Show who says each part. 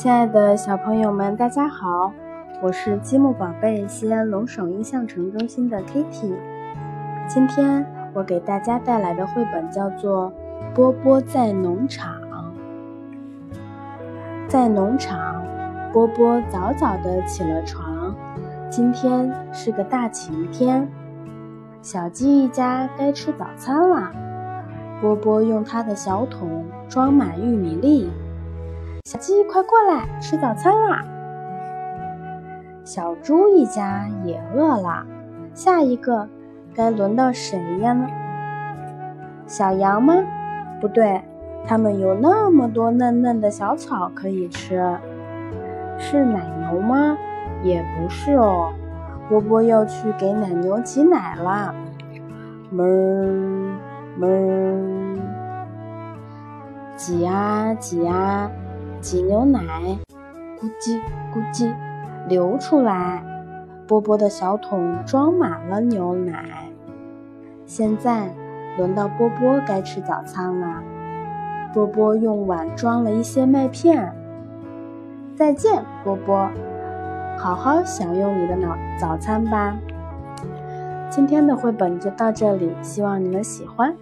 Speaker 1: 亲爱的小朋友们，大家好，我是积木宝贝西安龙首印象城中心的 Kitty。今天我给大家带来的绘本叫做《波波在农场》。在农场，波波早早的起了床。今天是个大晴天，小鸡一家该吃早餐了。波波用他的小桶装满玉米粒。小鸡，快过来吃早餐啦！小猪一家也饿了，下一个该轮到谁呀？小羊吗？不对，它们有那么多嫩嫩的小草可以吃。是奶牛吗？也不是哦。波波要去给奶牛挤奶了。哞哞，挤啊挤啊。挤牛奶，咕叽咕叽流出来。波波的小桶装满了牛奶。现在轮到波波该吃早餐了。波波用碗装了一些麦片。再见，波波，好好享用你的早早餐吧。今天的绘本就到这里，希望你们喜欢。